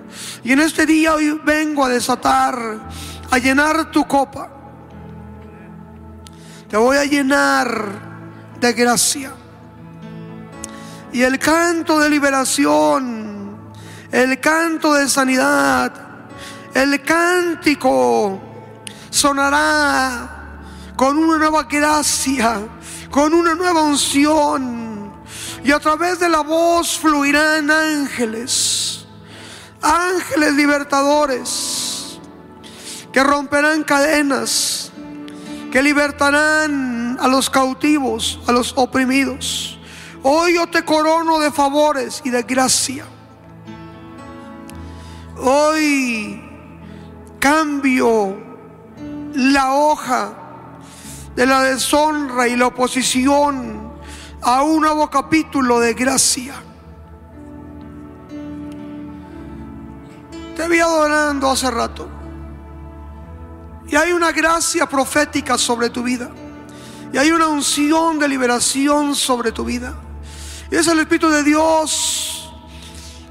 Y en este día hoy vengo a desatar, a llenar tu copa. Te voy a llenar de gracia. Y el canto de liberación el canto de sanidad, el cántico sonará con una nueva gracia, con una nueva unción. Y a través de la voz fluirán ángeles, ángeles libertadores, que romperán cadenas, que libertarán a los cautivos, a los oprimidos. Hoy yo te corono de favores y de gracia. Hoy cambio la hoja de la deshonra y la oposición a un nuevo capítulo de gracia. Te vi adorando hace rato. Y hay una gracia profética sobre tu vida. Y hay una unción de liberación sobre tu vida. Y es el Espíritu de Dios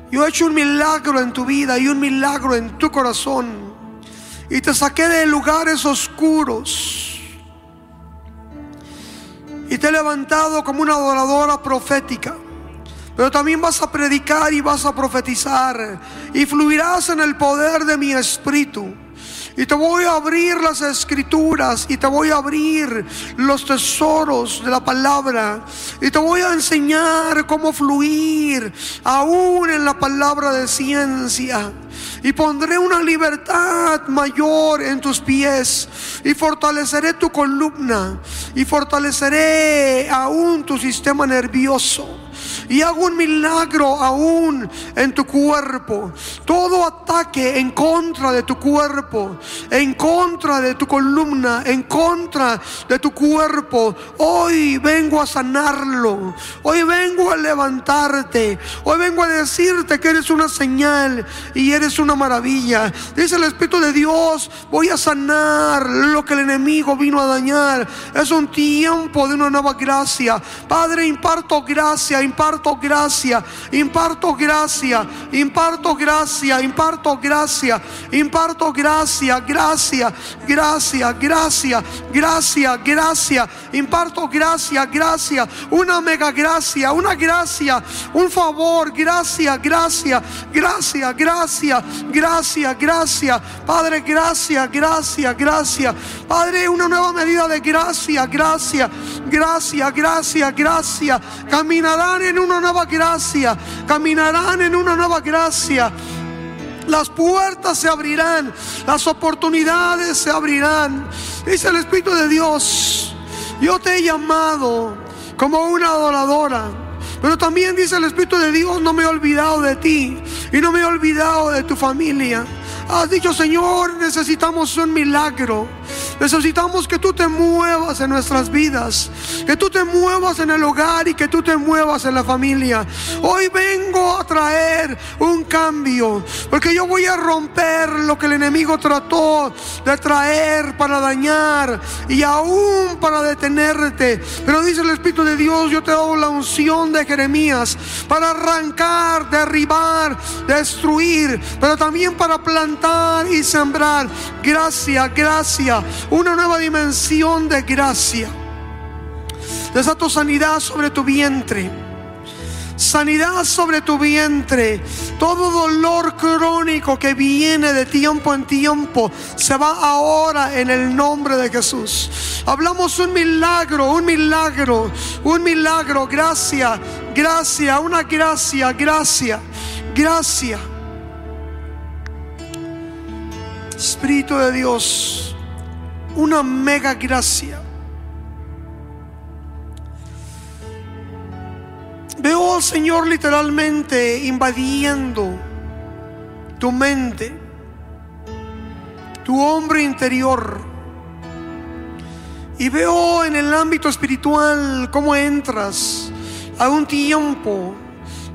yo he hecho un milagro en tu vida y un milagro en tu corazón. Y te saqué de lugares oscuros. Te he levantado como una adoradora profética. Pero también vas a predicar y vas a profetizar. Y fluirás en el poder de mi espíritu. Y te voy a abrir las escrituras y te voy a abrir los tesoros de la palabra. Y te voy a enseñar cómo fluir aún en la palabra de ciencia y pondré una libertad mayor en tus pies y fortaleceré tu columna y fortaleceré aún tu sistema nervioso y hago un milagro aún en tu cuerpo. Todo ataque en contra de tu cuerpo, en contra de tu columna, en contra de tu cuerpo, hoy vengo a sanarlo. Hoy vengo a levantarte. Hoy vengo a decirte que eres una señal y eres una maravilla. Dice el Espíritu de Dios, voy a sanar lo que el enemigo vino a dañar. Es un tiempo de una nueva gracia. Padre, imparto gracia, imparto imparto gracia, imparto gracia, imparto gracia, imparto gracia, imparto gracia, gracia, gracia, gracia, gracia, gracia, imparto gracia, gracia, una mega gracia, una gracia, un favor, gracia, gracia, gracia, gracia, gracia, gracia, Padre, gracia, gracia, gracia, Padre, una nueva medida de gracia, gracia, gracia, gracia, gracia, caminarán en una nueva gracia, caminarán en una nueva gracia. Las puertas se abrirán, las oportunidades se abrirán. Dice el Espíritu de Dios, yo te he llamado como una adoradora. Pero también dice el Espíritu de Dios, no me he olvidado de ti y no me he olvidado de tu familia. Has dicho, Señor, necesitamos un milagro. Necesitamos que tú te muevas en nuestras vidas, que tú te muevas en el hogar y que tú te muevas en la familia. Hoy vengo a traer un cambio, porque yo voy a romper lo que el enemigo trató de traer para dañar y aún para detenerte. Pero dice el Espíritu de Dios, yo te doy la unción de Jeremías para arrancar, derribar, destruir, pero también para plantar y sembrar. Gracia, gracia una nueva dimensión de gracia. Desato sanidad sobre tu vientre. Sanidad sobre tu vientre. Todo dolor crónico que viene de tiempo en tiempo se va ahora en el nombre de Jesús. Hablamos un milagro, un milagro, un milagro. Gracia, gracia, una gracia, gracia, gracia. Espíritu de Dios una mega gracia. Veo al Señor literalmente invadiendo tu mente, tu hombre interior. Y veo en el ámbito espiritual cómo entras a un tiempo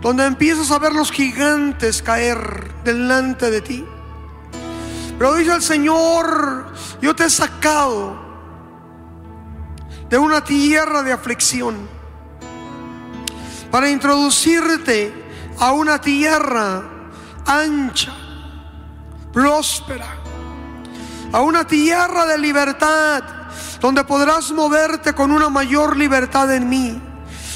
donde empiezas a ver los gigantes caer delante de ti. Pero dice el Señor, yo te he sacado de una tierra de aflicción para introducirte a una tierra ancha, próspera, a una tierra de libertad, donde podrás moverte con una mayor libertad en mí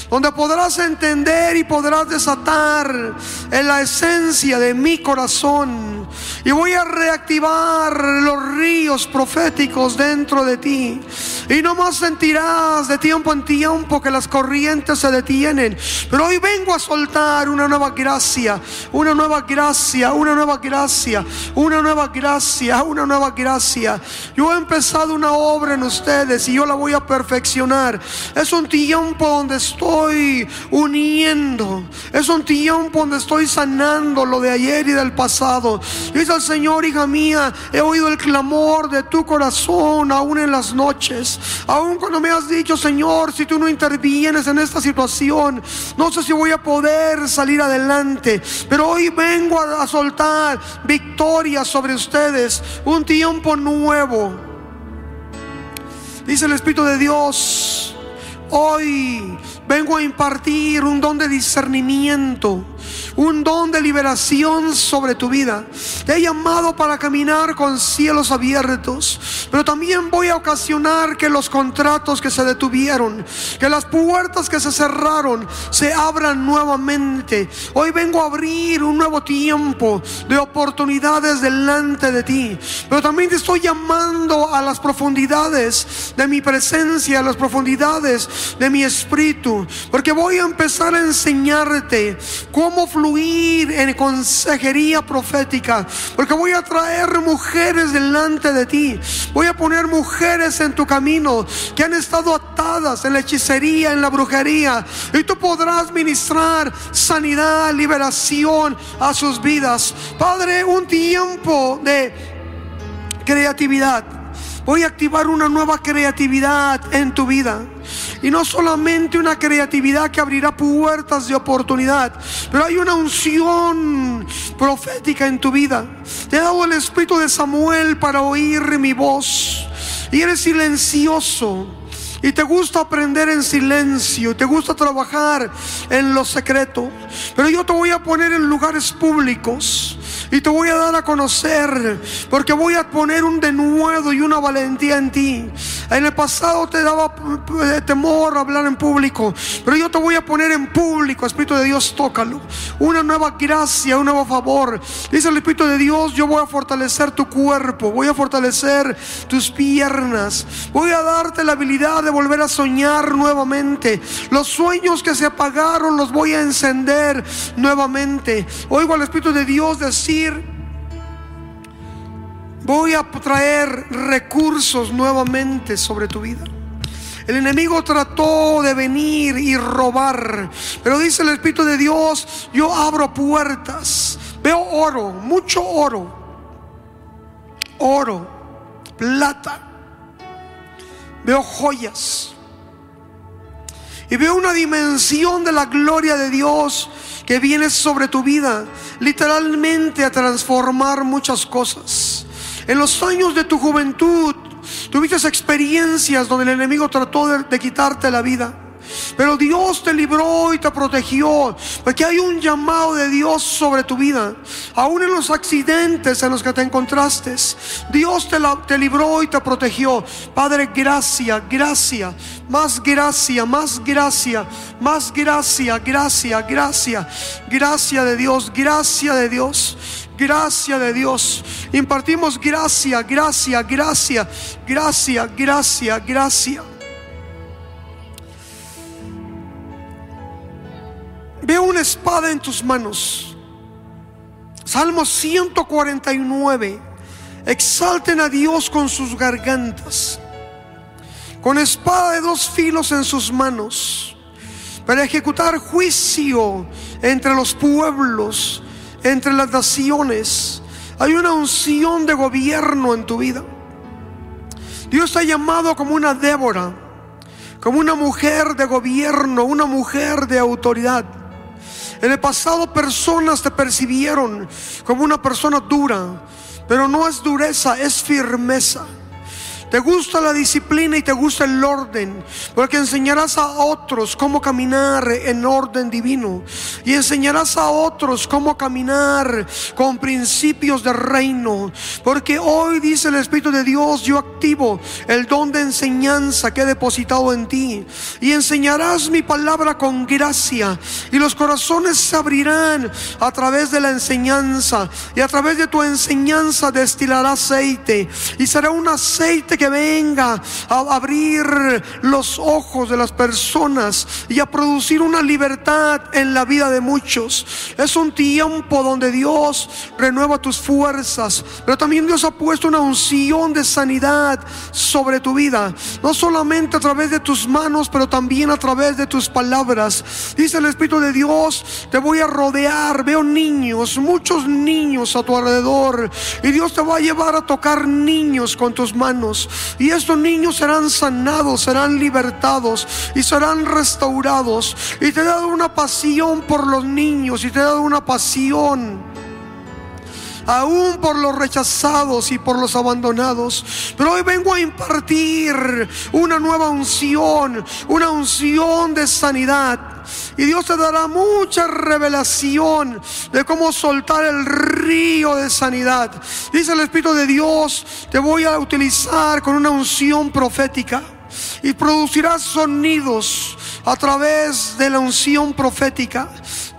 donde podrás entender y podrás desatar en la esencia de mi corazón. Y voy a reactivar los ríos proféticos dentro de ti. Y no más sentirás de tiempo en tiempo que las corrientes se detienen. Pero hoy vengo a soltar una nueva gracia, una nueva gracia, una nueva gracia, una nueva gracia, una nueva gracia. Yo he empezado una obra en ustedes y yo la voy a perfeccionar. Es un tiempo donde estoy uniendo. Es un tiempo donde estoy sanando lo de ayer y del pasado. Dice el Señor, hija mía, he oído el clamor de tu corazón aún en las noches. Aún cuando me has dicho, Señor, si tú no intervienes en esta situación, no sé si voy a poder salir adelante. Pero hoy vengo a, a soltar victoria sobre ustedes. Un tiempo nuevo. Dice el Espíritu de Dios. Hoy vengo a impartir un don de discernimiento un don de liberación sobre tu vida. Te he llamado para caminar con cielos abiertos, pero también voy a ocasionar que los contratos que se detuvieron, que las puertas que se cerraron, se abran nuevamente. Hoy vengo a abrir un nuevo tiempo de oportunidades delante de ti, pero también te estoy llamando a las profundidades de mi presencia, a las profundidades de mi espíritu, porque voy a empezar a enseñarte cómo fluir en consejería profética, porque voy a traer mujeres delante de ti. Voy a poner mujeres en tu camino que han estado atadas en la hechicería, en la brujería, y tú podrás ministrar sanidad, liberación a sus vidas. Padre, un tiempo de creatividad. Voy a activar una nueva creatividad en tu vida. Y no solamente una creatividad que abrirá puertas de oportunidad, pero hay una unción profética en tu vida. Te he dado el espíritu de Samuel para oír mi voz. Y eres silencioso y te gusta aprender en silencio, te gusta trabajar en lo secreto, pero yo te voy a poner en lugares públicos y te voy a dar a conocer, porque voy a poner un denuedo y una valentía en ti. En el pasado te daba temor hablar en público, pero yo te voy a poner en público, Espíritu de Dios, tócalo. Una nueva gracia, un nuevo favor. Dice el Espíritu de Dios, yo voy a fortalecer tu cuerpo, voy a fortalecer tus piernas, voy a darte la habilidad de volver a soñar nuevamente. Los sueños que se apagaron los voy a encender nuevamente. Oigo al Espíritu de Dios decir, voy a traer recursos nuevamente sobre tu vida. El enemigo trató de venir y robar, pero dice el Espíritu de Dios, yo abro puertas. Veo oro, mucho oro, oro, plata. Veo joyas. Y veo una dimensión de la gloria de Dios que viene sobre tu vida, literalmente a transformar muchas cosas. En los años de tu juventud, tuviste experiencias donde el enemigo trató de, quitarte la vida. Pero Dios te libró y te protegió. Porque hay un llamado de Dios sobre tu vida. Aún en los accidentes en los que te encontraste. Dios te, te libró y te protegió. Padre, gracia, gracia. Más gracia, más gracia, más gracia, gracia, gracia. Gracia de Dios, gracia de Dios. Gracia de Dios. Impartimos gracia, gracia, gracia, gracia, gracia, gracia. Veo una espada en tus manos. Salmo 149. Exalten a Dios con sus gargantas, con espada de dos filos en sus manos, para ejecutar juicio entre los pueblos, entre las naciones. Hay una unción de gobierno en tu vida. Dios te ha llamado como una Débora, como una mujer de gobierno, una mujer de autoridad. En el pasado personas te percibieron como una persona dura, pero no es dureza, es firmeza. Te gusta la disciplina y te gusta el orden, porque enseñarás a otros cómo caminar en orden divino y enseñarás a otros cómo caminar con principios de reino, porque hoy dice el Espíritu de Dios, yo activo el don de enseñanza que he depositado en ti y enseñarás mi palabra con gracia y los corazones se abrirán a través de la enseñanza y a través de tu enseñanza destilará aceite y será un aceite que venga a abrir los ojos de las personas y a producir una libertad en la vida de muchos. Es un tiempo donde Dios renueva tus fuerzas, pero también Dios ha puesto una unción de sanidad sobre tu vida, no solamente a través de tus manos, pero también a través de tus palabras. Dice el Espíritu de Dios, te voy a rodear, veo niños, muchos niños a tu alrededor, y Dios te va a llevar a tocar niños con tus manos. Y estos niños serán sanados, serán libertados y serán restaurados. Y te he dado una pasión por los niños y te he dado una pasión aún por los rechazados y por los abandonados. Pero hoy vengo a impartir una nueva unción, una unción de sanidad y Dios te dará mucha revelación de cómo soltar el río de sanidad. Dice el Espíritu de Dios, te voy a utilizar con una unción profética y producirás sonidos a través de la unción profética.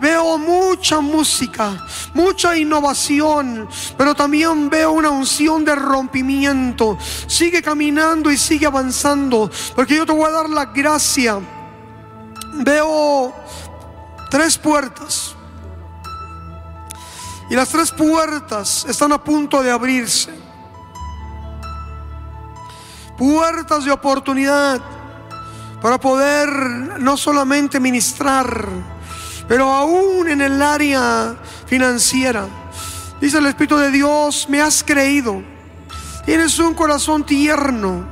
Veo mucha música, mucha innovación, pero también veo una unción de rompimiento. Sigue caminando y sigue avanzando, porque yo te voy a dar la gracia veo tres puertas. Y las tres puertas están a punto de abrirse. Puertas de oportunidad para poder no solamente ministrar, pero aún en el área financiera. Dice el Espíritu de Dios, me has creído. Tienes un corazón tierno,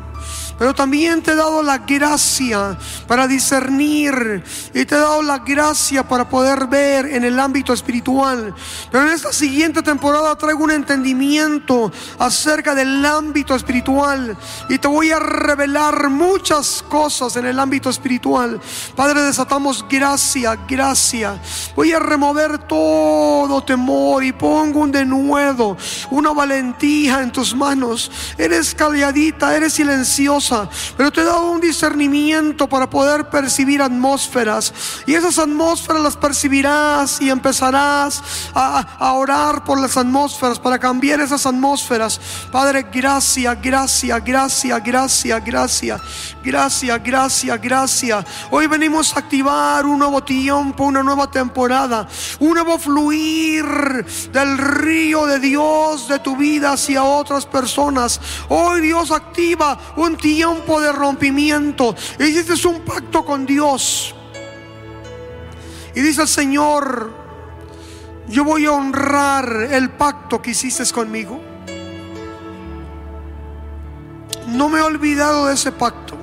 pero también te he dado la gracia para discernir y te he dado la gracia para poder ver en el ámbito espiritual. Pero en esta siguiente temporada traigo un entendimiento acerca del ámbito espiritual y te voy a revelar muchas cosas en el ámbito espiritual. Padre, desatamos gracia, gracia. Voy a remover todo temor y pongo un denuedo, una valentía en tus manos. Eres calladita, eres silenciosa, pero te he dado un discernimiento para poder percibir atmósferas. Y esas atmósferas las percibirás y empezarás a, orar por las atmósferas, para cambiar esas atmósferas. Padre, gracia, gracia, gracia, gracia, gracia, gracia, gracia, gracia. Hoy venimos a activar un nuevo tiempo, una nueva temporada, un nuevo fluir del río de Dios de tu vida hacia otras personas. Hoy Dios activa un tiempo de rompimiento. Y este es un pacto con Dios. Y dice el Señor, yo voy a honrar el pacto que hiciste conmigo. No me he olvidado de ese pacto.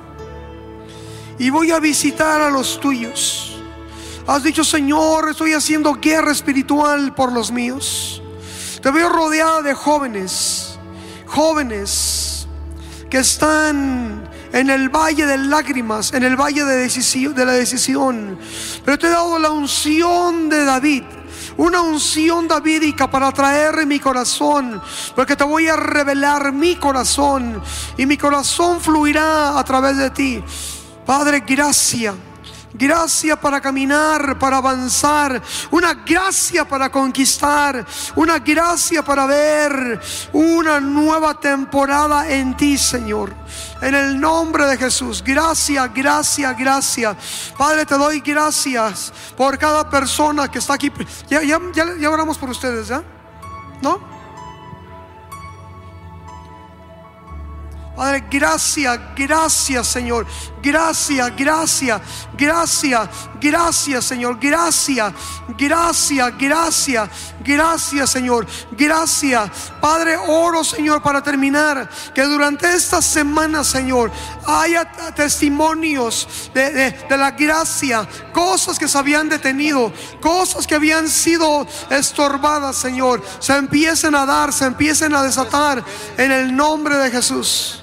Y voy a visitar a los tuyos. Has dicho, Señor, estoy haciendo guerra espiritual por los míos. Te veo rodeada de jóvenes, jóvenes que están en el valle de lágrimas, en el valle de, decisión, de la decisión. Pero te he dado la unción de David una unción davídica para traer mi corazón, porque te voy a revelar mi corazón y mi corazón fluirá a través de ti. Padre, gracias. Gracia para caminar, para avanzar. Una gracia para conquistar. Una gracia para ver una nueva temporada en ti, Señor. En el nombre de Jesús. Gracias, gracias, gracias. Padre, te doy gracias por cada persona que está aquí. Ya, ya, ya, oramos por ustedes, ¿ya? ¿No? Padre, gracias, gracias Señor. Gracias, gracias, gracias, gracias Señor. Gracias, gracias, gracias, gracias Señor. Gracias. Padre, oro Señor para terminar. Que durante esta semana Señor haya testimonios de, de la gracia. Cosas que se habían detenido. Cosas que habían sido estorbadas Señor. Se empiecen a dar, se empiecen a desatar en el nombre de Jesús.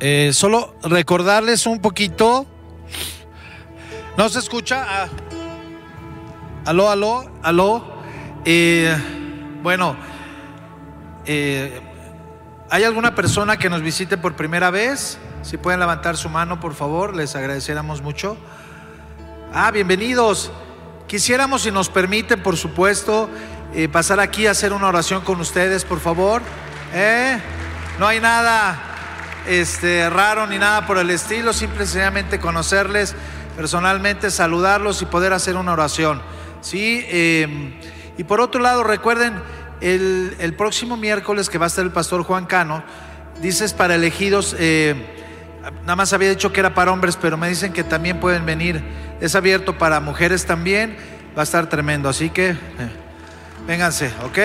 Eh, solo recordarles un poquito. ¿No se escucha? Ah. Aló, aló, aló. Eh, bueno, eh, ¿hay alguna persona que nos visite por primera vez? Si pueden levantar su mano, por favor, les agradeciéramos mucho. Ah, bienvenidos. Quisiéramos, si nos permiten, por supuesto, pasar aquí a hacer una oración con ustedes, por favor. No hay nada este, raro ni nada por el estilo, simplemente conocerles personalmente, saludarlos y poder hacer una oración. ¿sí? Em, y por otro lado, recuerden, el, próximo miércoles que va a estar el pastor Juan Cano, dices para elegidos, eh, nada más había dicho que era para hombres, pero me dicen que también pueden venir, es abierto para mujeres también, va a estar tremendo, así que eh, vénganse, ¿ok?